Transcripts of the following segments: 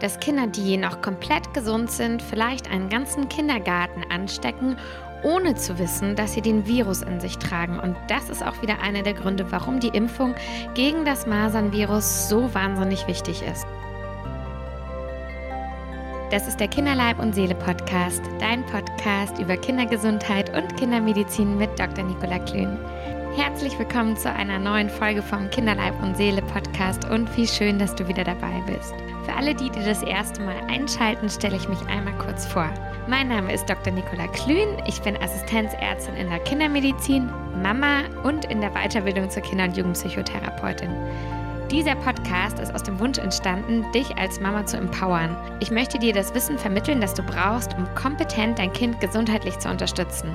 dass Kinder, die noch komplett gesund sind, vielleicht einen ganzen Kindergarten anstecken, ohne zu wissen, dass sie den Virus in sich tragen. Und das ist auch wieder einer der Gründe, warum die Impfung gegen das Masernvirus so wahnsinnig wichtig ist. Das ist der Kinderleib und Seele Podcast, dein Podcast über Kindergesundheit und Kindermedizin mit Dr. Nicola Klün. Herzlich willkommen zu einer neuen Folge vom Kinderleib und Seele Podcast und wie schön, dass du wieder dabei bist. Für alle, die, die das erste Mal einschalten, stelle ich mich einmal kurz vor. Mein Name ist Dr. Nicola Klün. Ich bin Assistenzärztin in der Kindermedizin, Mama und in der Weiterbildung zur Kinder- und Jugendpsychotherapeutin. Dieser Podcast ist aus dem Wunsch entstanden, dich als Mama zu empowern. Ich möchte dir das Wissen vermitteln, das du brauchst, um kompetent dein Kind gesundheitlich zu unterstützen.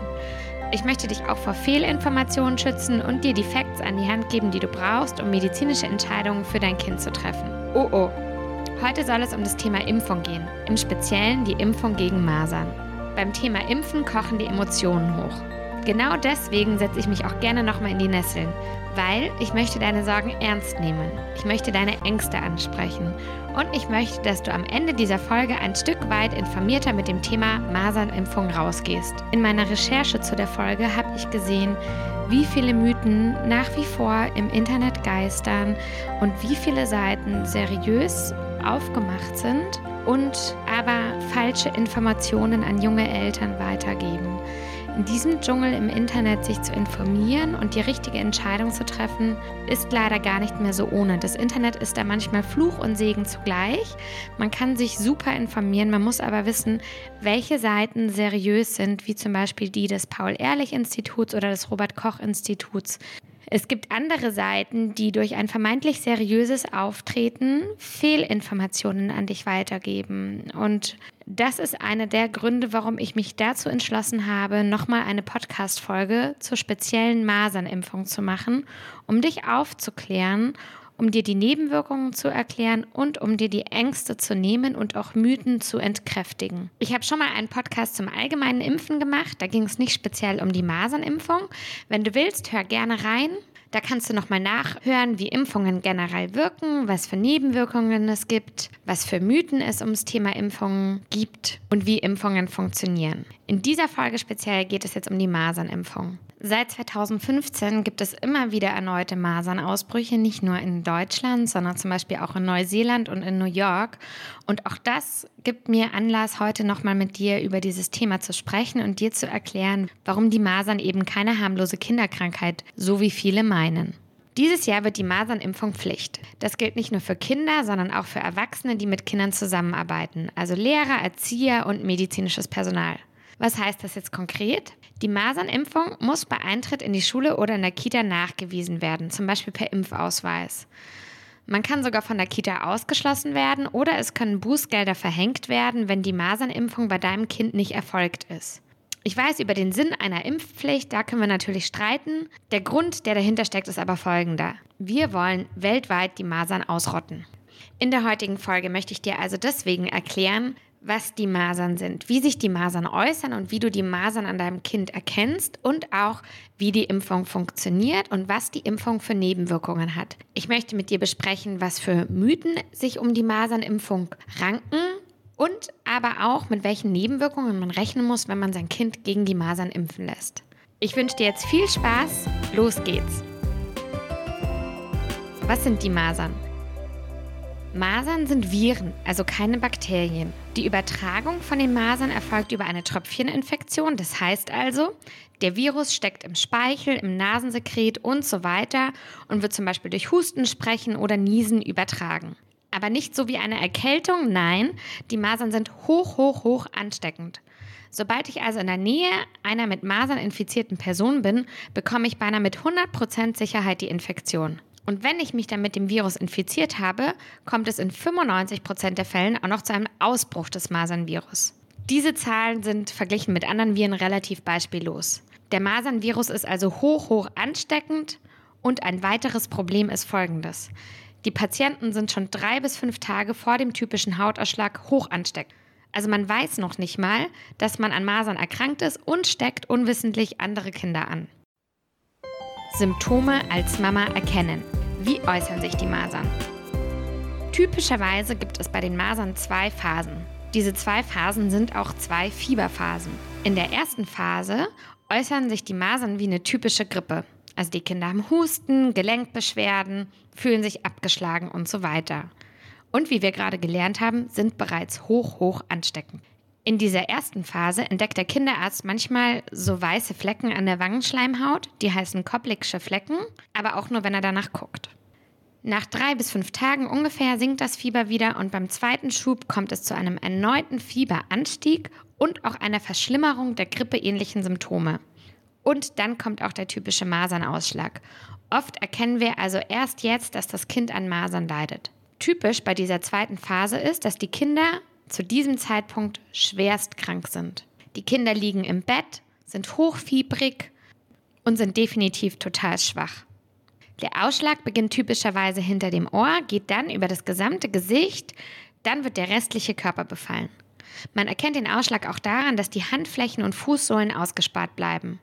Ich möchte dich auch vor Fehlinformationen schützen und dir die Facts an die Hand geben, die du brauchst, um medizinische Entscheidungen für dein Kind zu treffen. Oh oh. Heute soll es um das Thema Impfung gehen, im Speziellen die Impfung gegen Masern. Beim Thema Impfen kochen die Emotionen hoch. Genau deswegen setze ich mich auch gerne nochmal in die Nesseln, weil ich möchte deine Sorgen ernst nehmen. Ich möchte deine Ängste ansprechen und ich möchte, dass du am Ende dieser Folge ein Stück weit informierter mit dem Thema Masernimpfung rausgehst. In meiner Recherche zu der Folge habe ich gesehen, wie viele Mythen nach wie vor im Internet geistern und wie viele Seiten seriös aufgemacht sind und aber falsche Informationen an junge Eltern weitergeben. In diesem Dschungel im Internet sich zu informieren und die richtige Entscheidung zu treffen, ist leider gar nicht mehr so ohne. Das Internet ist da manchmal Fluch und Segen zugleich. Man kann sich super informieren, man muss aber wissen, welche Seiten seriös sind, wie zum Beispiel die des Paul-Ehrlich-Instituts oder des Robert-Koch-Instituts. Es gibt andere Seiten, die durch ein vermeintlich seriöses Auftreten Fehlinformationen an dich weitergeben. Und das ist einer der Gründe, warum ich mich dazu entschlossen habe, nochmal eine Podcast-Folge zur speziellen Masernimpfung zu machen, um dich aufzuklären um dir die Nebenwirkungen zu erklären und um dir die Ängste zu nehmen und auch Mythen zu entkräftigen. Ich habe schon mal einen Podcast zum allgemeinen Impfen gemacht. Da ging es nicht speziell um die Masernimpfung. Wenn du willst, hör gerne rein. Da kannst du nochmal nachhören, wie Impfungen generell wirken, was für Nebenwirkungen es gibt, was für Mythen es ums Thema Impfungen gibt und wie Impfungen funktionieren. In dieser Folge speziell geht es jetzt um die Masernimpfung. Seit 2015 gibt es immer wieder erneute Masernausbrüche, nicht nur in Deutschland, sondern zum Beispiel auch in Neuseeland und in New York. Und auch das gibt mir Anlass, heute nochmal mit dir über dieses Thema zu sprechen und dir zu erklären, warum die Masern eben keine harmlose Kinderkrankheit, so wie viele meinen. Dieses Jahr wird die Masernimpfung Pflicht. Das gilt nicht nur für Kinder, sondern auch für Erwachsene, die mit Kindern zusammenarbeiten, also Lehrer, Erzieher und medizinisches Personal. Was heißt das jetzt konkret? Die Masernimpfung muss bei Eintritt in die Schule oder in der Kita nachgewiesen werden, zum Beispiel per Impfausweis. Man kann sogar von der Kita ausgeschlossen werden oder es können Bußgelder verhängt werden, wenn die Masernimpfung bei deinem Kind nicht erfolgt ist. Ich weiß über den Sinn einer Impfpflicht, da können wir natürlich streiten. Der Grund, der dahinter steckt, ist aber folgender. Wir wollen weltweit die Masern ausrotten. In der heutigen Folge möchte ich dir also deswegen erklären, was die Masern sind, wie sich die Masern äußern und wie du die Masern an deinem Kind erkennst und auch wie die Impfung funktioniert und was die Impfung für Nebenwirkungen hat. Ich möchte mit dir besprechen, was für Mythen sich um die Masernimpfung ranken und aber auch mit welchen Nebenwirkungen man rechnen muss, wenn man sein Kind gegen die Masern impfen lässt. Ich wünsche dir jetzt viel Spaß. Los geht's. Was sind die Masern? Masern sind Viren, also keine Bakterien. Die Übertragung von den Masern erfolgt über eine Tröpfcheninfektion. Das heißt also, der Virus steckt im Speichel, im Nasensekret und so weiter und wird zum Beispiel durch Husten, Sprechen oder Niesen übertragen. Aber nicht so wie eine Erkältung, nein, die Masern sind hoch, hoch, hoch ansteckend. Sobald ich also in der Nähe einer mit Masern infizierten Person bin, bekomme ich beinahe mit 100% Sicherheit die Infektion. Und wenn ich mich dann mit dem Virus infiziert habe, kommt es in 95% der Fällen auch noch zu einem Ausbruch des Masernvirus. Diese Zahlen sind verglichen mit anderen Viren relativ beispiellos. Der Masernvirus ist also hoch, hoch ansteckend und ein weiteres Problem ist folgendes. Die Patienten sind schon drei bis fünf Tage vor dem typischen Hautausschlag hoch ansteckend. Also man weiß noch nicht mal, dass man an Masern erkrankt ist und steckt unwissentlich andere Kinder an. Symptome als Mama erkennen. Wie äußern sich die Masern? Typischerweise gibt es bei den Masern zwei Phasen. Diese zwei Phasen sind auch zwei Fieberphasen. In der ersten Phase äußern sich die Masern wie eine typische Grippe. Also die Kinder haben Husten, Gelenkbeschwerden, fühlen sich abgeschlagen und so weiter. Und wie wir gerade gelernt haben, sind bereits hoch, hoch ansteckend. In dieser ersten Phase entdeckt der Kinderarzt manchmal so weiße Flecken an der Wangenschleimhaut, die heißen Koppliksche Flecken, aber auch nur, wenn er danach guckt. Nach drei bis fünf Tagen ungefähr sinkt das Fieber wieder und beim zweiten Schub kommt es zu einem erneuten Fieberanstieg und auch einer Verschlimmerung der grippeähnlichen Symptome. Und dann kommt auch der typische Masernausschlag. Oft erkennen wir also erst jetzt, dass das Kind an Masern leidet. Typisch bei dieser zweiten Phase ist, dass die Kinder zu diesem Zeitpunkt schwerst krank sind. Die Kinder liegen im Bett, sind hochfiebrig und sind definitiv total schwach. Der Ausschlag beginnt typischerweise hinter dem Ohr, geht dann über das gesamte Gesicht, dann wird der restliche Körper befallen. Man erkennt den Ausschlag auch daran, dass die Handflächen und Fußsohlen ausgespart bleiben.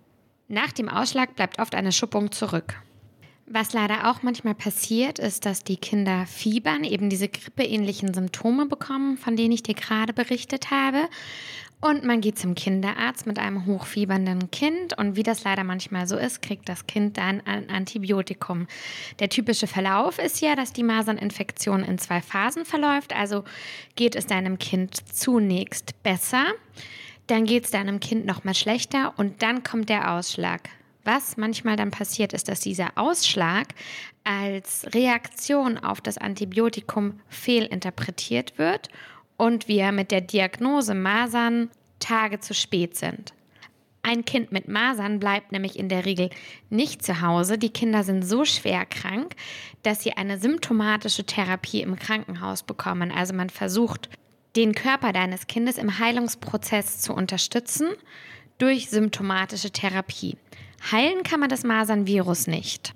Nach dem Ausschlag bleibt oft eine Schuppung zurück. Was leider auch manchmal passiert, ist, dass die Kinder fiebern, eben diese grippeähnlichen Symptome bekommen, von denen ich dir gerade berichtet habe. Und man geht zum Kinderarzt mit einem hochfiebernden Kind und wie das leider manchmal so ist, kriegt das Kind dann ein Antibiotikum. Der typische Verlauf ist ja, dass die Maserninfektion in zwei Phasen verläuft. Also geht es deinem Kind zunächst besser, dann geht es deinem Kind nochmal schlechter und dann kommt der Ausschlag. Was manchmal dann passiert, ist, dass dieser Ausschlag als Reaktion auf das Antibiotikum fehlinterpretiert wird und wir mit der Diagnose Masern Tage zu spät sind. Ein Kind mit Masern bleibt nämlich in der Regel nicht zu Hause. Die Kinder sind so schwer krank, dass sie eine symptomatische Therapie im Krankenhaus bekommen. Also man versucht, den Körper deines Kindes im Heilungsprozess zu unterstützen durch symptomatische Therapie. Heilen kann man das Masernvirus nicht.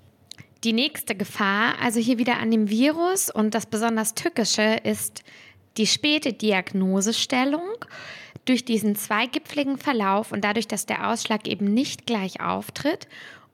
Die nächste Gefahr, also hier wieder an dem Virus und das besonders Tückische, ist die späte Diagnosestellung durch diesen zweigipfligen Verlauf und dadurch, dass der Ausschlag eben nicht gleich auftritt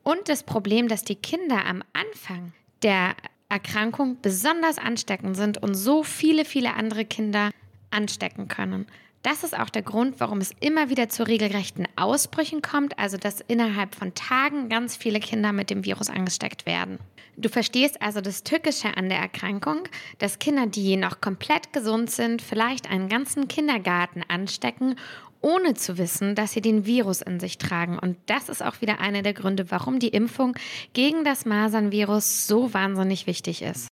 und das Problem, dass die Kinder am Anfang der Erkrankung besonders ansteckend sind und so viele, viele andere Kinder anstecken können. Das ist auch der Grund, warum es immer wieder zu regelrechten Ausbrüchen kommt, also dass innerhalb von Tagen ganz viele Kinder mit dem Virus angesteckt werden. Du verstehst also das Tückische an der Erkrankung, dass Kinder, die noch komplett gesund sind, vielleicht einen ganzen Kindergarten anstecken, ohne zu wissen, dass sie den Virus in sich tragen. Und das ist auch wieder einer der Gründe, warum die Impfung gegen das Masernvirus so wahnsinnig wichtig ist.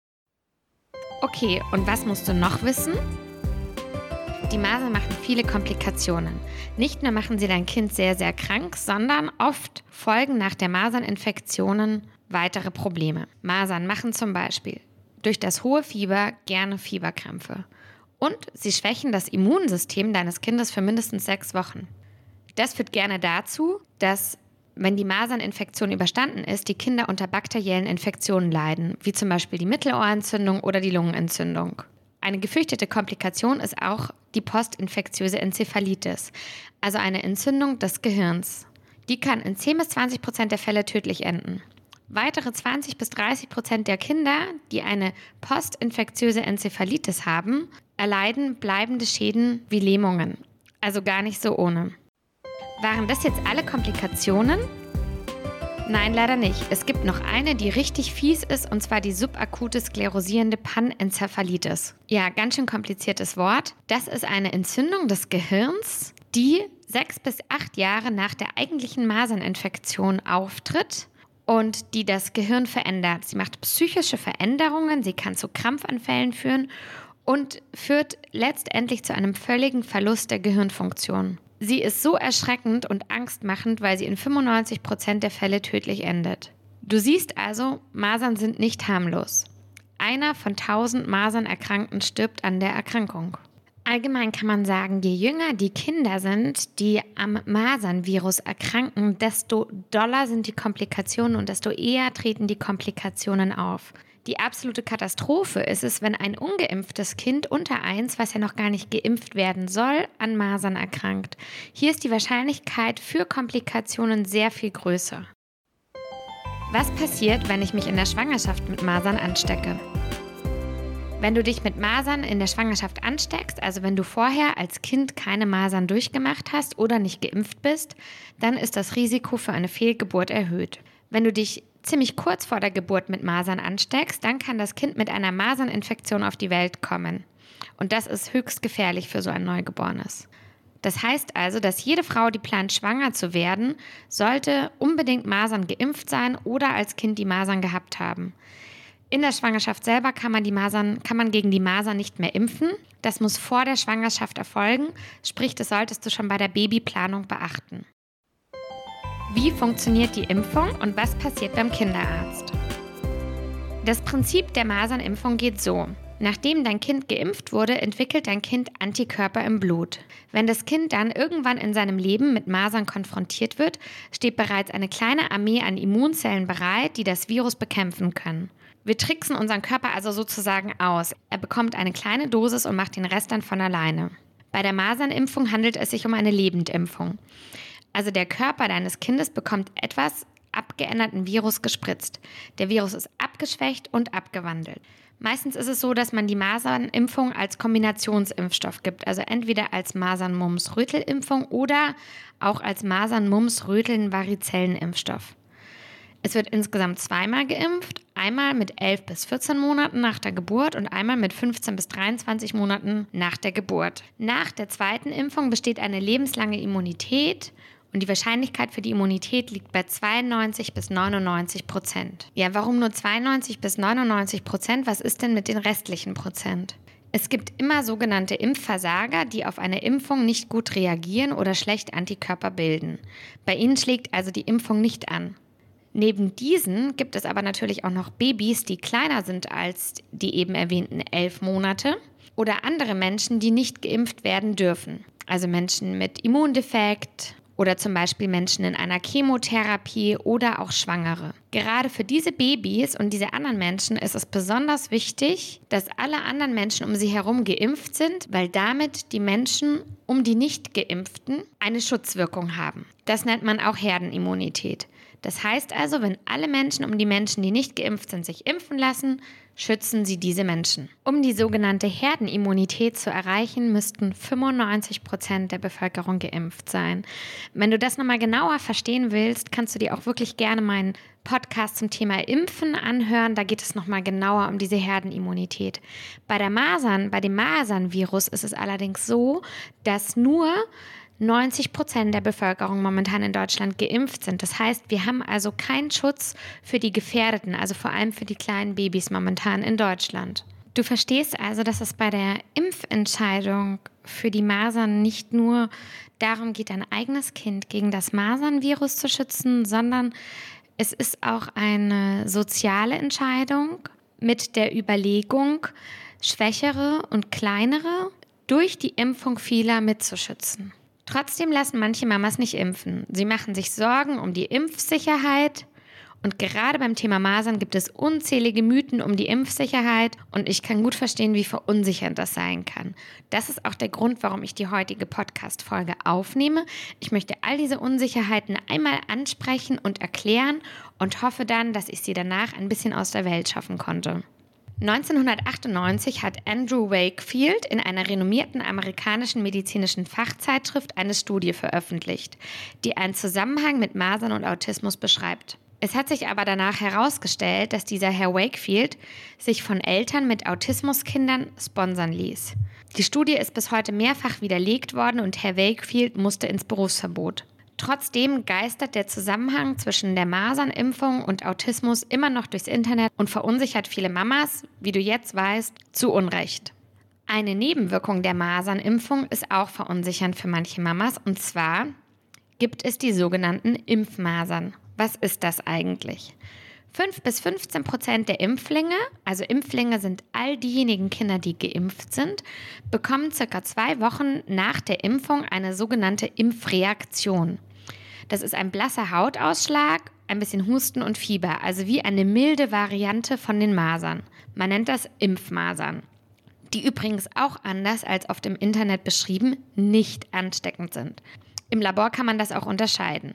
Okay, und was musst du noch wissen? Die Masern machen viele Komplikationen. Nicht nur machen sie dein Kind sehr, sehr krank, sondern oft folgen nach der Maserninfektionen weitere Probleme. Masern machen zum Beispiel durch das hohe Fieber gerne Fieberkrämpfe. Und sie schwächen das Immunsystem deines Kindes für mindestens sechs Wochen. Das führt gerne dazu, dass wenn die Maserninfektion überstanden ist, die Kinder unter bakteriellen Infektionen leiden, wie zum Beispiel die Mittelohrentzündung oder die Lungenentzündung. Eine gefürchtete Komplikation ist auch die postinfektiöse Enzephalitis, also eine Entzündung des Gehirns. Die kann in 10 bis 20 Prozent der Fälle tödlich enden. Weitere 20 bis 30 Prozent der Kinder, die eine postinfektiöse Enzephalitis haben, erleiden bleibende Schäden wie Lähmungen. Also gar nicht so ohne. Waren das jetzt alle Komplikationen? Nein, leider nicht. Es gibt noch eine, die richtig fies ist, und zwar die subakute sklerosierende Panenzephalitis. Ja, ganz schön kompliziertes Wort. Das ist eine Entzündung des Gehirns, die sechs bis acht Jahre nach der eigentlichen Maserninfektion auftritt und die das Gehirn verändert. Sie macht psychische Veränderungen, sie kann zu Krampfanfällen führen und führt letztendlich zu einem völligen Verlust der Gehirnfunktion. Sie ist so erschreckend und angstmachend, weil sie in 95 Prozent der Fälle tödlich endet. Du siehst also, Masern sind nicht harmlos. Einer von 1000 Masernerkrankten stirbt an der Erkrankung. Allgemein kann man sagen, je jünger die Kinder sind, die am Masernvirus erkranken, desto doller sind die Komplikationen und desto eher treten die Komplikationen auf. Die absolute Katastrophe ist es, wenn ein ungeimpftes Kind unter eins, was ja noch gar nicht geimpft werden soll, an Masern erkrankt. Hier ist die Wahrscheinlichkeit für Komplikationen sehr viel größer. Was passiert, wenn ich mich in der Schwangerschaft mit Masern anstecke? Wenn du dich mit Masern in der Schwangerschaft ansteckst, also wenn du vorher als Kind keine Masern durchgemacht hast oder nicht geimpft bist, dann ist das Risiko für eine Fehlgeburt erhöht. Wenn du dich ziemlich kurz vor der Geburt mit Masern ansteckst, dann kann das Kind mit einer Maserninfektion auf die Welt kommen. Und das ist höchst gefährlich für so ein Neugeborenes. Das heißt also, dass jede Frau, die plant, schwanger zu werden, sollte unbedingt Masern geimpft sein oder als Kind die Masern gehabt haben. In der Schwangerschaft selber kann man, die Masern, kann man gegen die Masern nicht mehr impfen. Das muss vor der Schwangerschaft erfolgen, sprich, das solltest du schon bei der Babyplanung beachten. Wie funktioniert die Impfung und was passiert beim Kinderarzt? Das Prinzip der Masernimpfung geht so. Nachdem dein Kind geimpft wurde, entwickelt dein Kind Antikörper im Blut. Wenn das Kind dann irgendwann in seinem Leben mit Masern konfrontiert wird, steht bereits eine kleine Armee an Immunzellen bereit, die das Virus bekämpfen können. Wir tricksen unseren Körper also sozusagen aus. Er bekommt eine kleine Dosis und macht den Rest dann von alleine. Bei der Masernimpfung handelt es sich um eine Lebendimpfung. Also der Körper deines Kindes bekommt etwas abgeänderten Virus gespritzt. Der Virus ist abgeschwächt und abgewandelt. Meistens ist es so, dass man die Masernimpfung als Kombinationsimpfstoff gibt, also entweder als Masern-Mumps-Rötel-Impfung oder auch als Masern-Mumps-Röteln-Varizellen-Impfstoff. Es wird insgesamt zweimal geimpft, einmal mit 11 bis 14 Monaten nach der Geburt und einmal mit 15 bis 23 Monaten nach der Geburt. Nach der zweiten Impfung besteht eine lebenslange Immunität und die Wahrscheinlichkeit für die Immunität liegt bei 92 bis 99 Prozent. Ja, warum nur 92 bis 99 Prozent? Was ist denn mit den restlichen Prozent? Es gibt immer sogenannte Impfversager, die auf eine Impfung nicht gut reagieren oder schlecht Antikörper bilden. Bei ihnen schlägt also die Impfung nicht an. Neben diesen gibt es aber natürlich auch noch Babys, die kleiner sind als die eben erwähnten elf Monate oder andere Menschen, die nicht geimpft werden dürfen. Also Menschen mit Immundefekt oder zum Beispiel Menschen in einer Chemotherapie oder auch Schwangere. Gerade für diese Babys und diese anderen Menschen ist es besonders wichtig, dass alle anderen Menschen um sie herum geimpft sind, weil damit die Menschen um die nicht geimpften eine Schutzwirkung haben. Das nennt man auch Herdenimmunität. Das heißt also, wenn alle Menschen um die Menschen, die nicht geimpft sind, sich impfen lassen, schützen sie diese Menschen. Um die sogenannte Herdenimmunität zu erreichen, müssten 95 Prozent der Bevölkerung geimpft sein. Wenn du das nochmal genauer verstehen willst, kannst du dir auch wirklich gerne meinen Podcast zum Thema Impfen anhören. Da geht es nochmal genauer um diese Herdenimmunität. Bei der Masern, bei dem Masernvirus ist es allerdings so, dass nur 90 Prozent der Bevölkerung momentan in Deutschland geimpft sind. Das heißt, wir haben also keinen Schutz für die Gefährdeten, also vor allem für die kleinen Babys momentan in Deutschland. Du verstehst also, dass es bei der Impfentscheidung für die Masern nicht nur darum geht, ein eigenes Kind gegen das Masernvirus zu schützen, sondern es ist auch eine soziale Entscheidung mit der Überlegung, schwächere und kleinere durch die Impfung vieler mitzuschützen. Trotzdem lassen manche Mamas nicht impfen. Sie machen sich Sorgen um die Impfsicherheit. Und gerade beim Thema Masern gibt es unzählige Mythen um die Impfsicherheit und ich kann gut verstehen, wie verunsichernd das sein kann. Das ist auch der Grund, warum ich die heutige Podcast-Folge aufnehme. Ich möchte all diese Unsicherheiten einmal ansprechen und erklären und hoffe dann, dass ich sie danach ein bisschen aus der Welt schaffen konnte. 1998 hat Andrew Wakefield in einer renommierten amerikanischen medizinischen Fachzeitschrift eine Studie veröffentlicht, die einen Zusammenhang mit Masern und Autismus beschreibt. Es hat sich aber danach herausgestellt, dass dieser Herr Wakefield sich von Eltern mit Autismuskindern sponsern ließ. Die Studie ist bis heute mehrfach widerlegt worden und Herr Wakefield musste ins Berufsverbot. Trotzdem geistert der Zusammenhang zwischen der Masernimpfung und Autismus immer noch durchs Internet und verunsichert viele Mamas, wie du jetzt weißt, zu Unrecht. Eine Nebenwirkung der Masernimpfung ist auch verunsichernd für manche Mamas und zwar gibt es die sogenannten Impfmasern. Was ist das eigentlich? 5 bis 15 Prozent der Impflinge, also Impflinge sind all diejenigen Kinder, die geimpft sind, bekommen circa zwei Wochen nach der Impfung eine sogenannte Impfreaktion. Das ist ein blasser Hautausschlag, ein bisschen Husten und Fieber, also wie eine milde Variante von den Masern. Man nennt das Impfmasern, die übrigens auch anders als auf dem Internet beschrieben nicht ansteckend sind. Im Labor kann man das auch unterscheiden.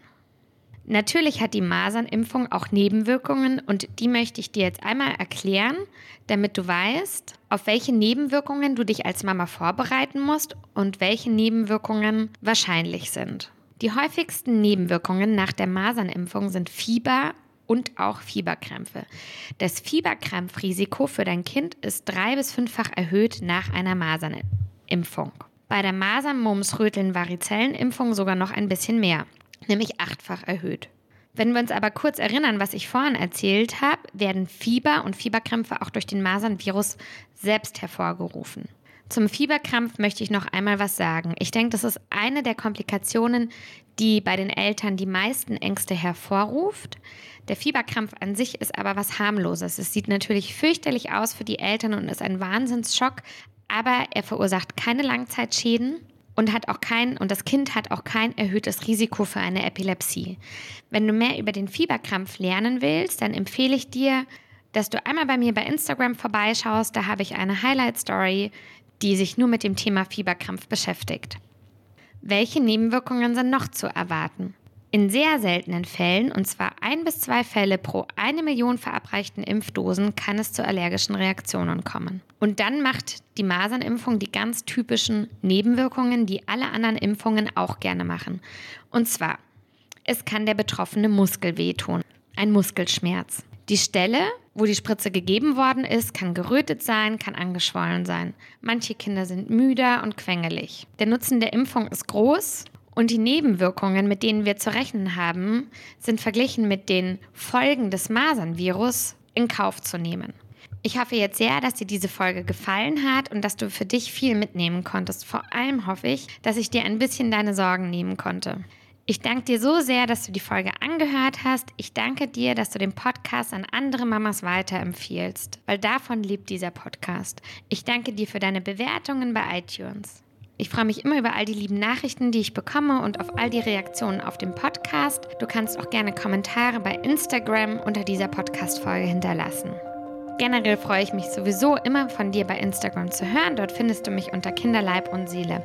Natürlich hat die Masernimpfung auch Nebenwirkungen und die möchte ich dir jetzt einmal erklären, damit du weißt, auf welche Nebenwirkungen du dich als Mama vorbereiten musst und welche Nebenwirkungen wahrscheinlich sind. Die häufigsten Nebenwirkungen nach der Masernimpfung sind Fieber und auch Fieberkrämpfe. Das Fieberkrampfrisiko für dein Kind ist drei- bis fünffach erhöht nach einer Masernimpfung. Bei der Masern-, Mumps-, Röteln-, Varizellenimpfung sogar noch ein bisschen mehr nämlich achtfach erhöht. Wenn wir uns aber kurz erinnern, was ich vorhin erzählt habe, werden Fieber und Fieberkrämpfe auch durch den Masernvirus selbst hervorgerufen. Zum Fieberkrampf möchte ich noch einmal was sagen. Ich denke, das ist eine der Komplikationen, die bei den Eltern die meisten Ängste hervorruft. Der Fieberkrampf an sich ist aber was harmloses. Es sieht natürlich fürchterlich aus für die Eltern und ist ein Wahnsinnsschock, aber er verursacht keine Langzeitschäden und hat auch kein und das Kind hat auch kein erhöhtes Risiko für eine Epilepsie. Wenn du mehr über den Fieberkrampf lernen willst, dann empfehle ich dir, dass du einmal bei mir bei Instagram vorbeischaust. Da habe ich eine Highlight Story, die sich nur mit dem Thema Fieberkrampf beschäftigt. Welche Nebenwirkungen sind noch zu erwarten? In sehr seltenen Fällen, und zwar ein bis zwei Fälle pro eine Million verabreichten Impfdosen, kann es zu allergischen Reaktionen kommen. Und dann macht die Masernimpfung die ganz typischen Nebenwirkungen, die alle anderen Impfungen auch gerne machen. Und zwar, es kann der betroffene Muskel wehtun, ein Muskelschmerz. Die Stelle, wo die Spritze gegeben worden ist, kann gerötet sein, kann angeschwollen sein. Manche Kinder sind müder und quengelig. Der Nutzen der Impfung ist groß und die Nebenwirkungen, mit denen wir zu rechnen haben, sind verglichen mit den Folgen des Masernvirus in Kauf zu nehmen. Ich hoffe jetzt sehr, dass dir diese Folge gefallen hat und dass du für dich viel mitnehmen konntest. Vor allem hoffe ich, dass ich dir ein bisschen deine Sorgen nehmen konnte. Ich danke dir so sehr, dass du die Folge angehört hast. Ich danke dir, dass du den Podcast an andere Mamas weiterempfiehlst, weil davon lebt dieser Podcast. Ich danke dir für deine Bewertungen bei iTunes. Ich freue mich immer über all die lieben Nachrichten, die ich bekomme und auf all die Reaktionen auf dem Podcast. Du kannst auch gerne Kommentare bei Instagram unter dieser Podcast-Folge hinterlassen. Generell freue ich mich sowieso immer von dir bei Instagram zu hören. Dort findest du mich unter Kinderleib und Seele.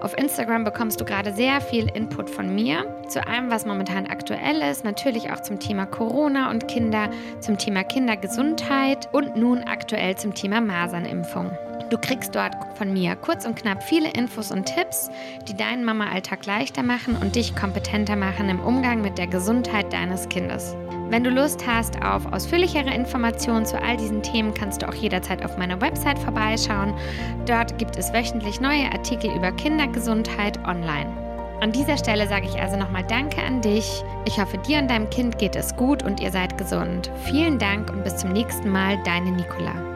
Auf Instagram bekommst du gerade sehr viel Input von mir zu allem, was momentan aktuell ist. Natürlich auch zum Thema Corona und Kinder, zum Thema Kindergesundheit und nun aktuell zum Thema Masernimpfung. Du kriegst dort von mir kurz und knapp viele Infos und Tipps, die deinen Mama-Alltag leichter machen und dich kompetenter machen im Umgang mit der Gesundheit deines Kindes. Wenn du Lust hast auf ausführlichere Informationen zu all diesen Themen, kannst du auch jederzeit auf meiner Website vorbeischauen. Dort gibt es wöchentlich neue Artikel über Kindergesundheit online. An dieser Stelle sage ich also nochmal Danke an dich. Ich hoffe, dir und deinem Kind geht es gut und ihr seid gesund. Vielen Dank und bis zum nächsten Mal, deine Nicola.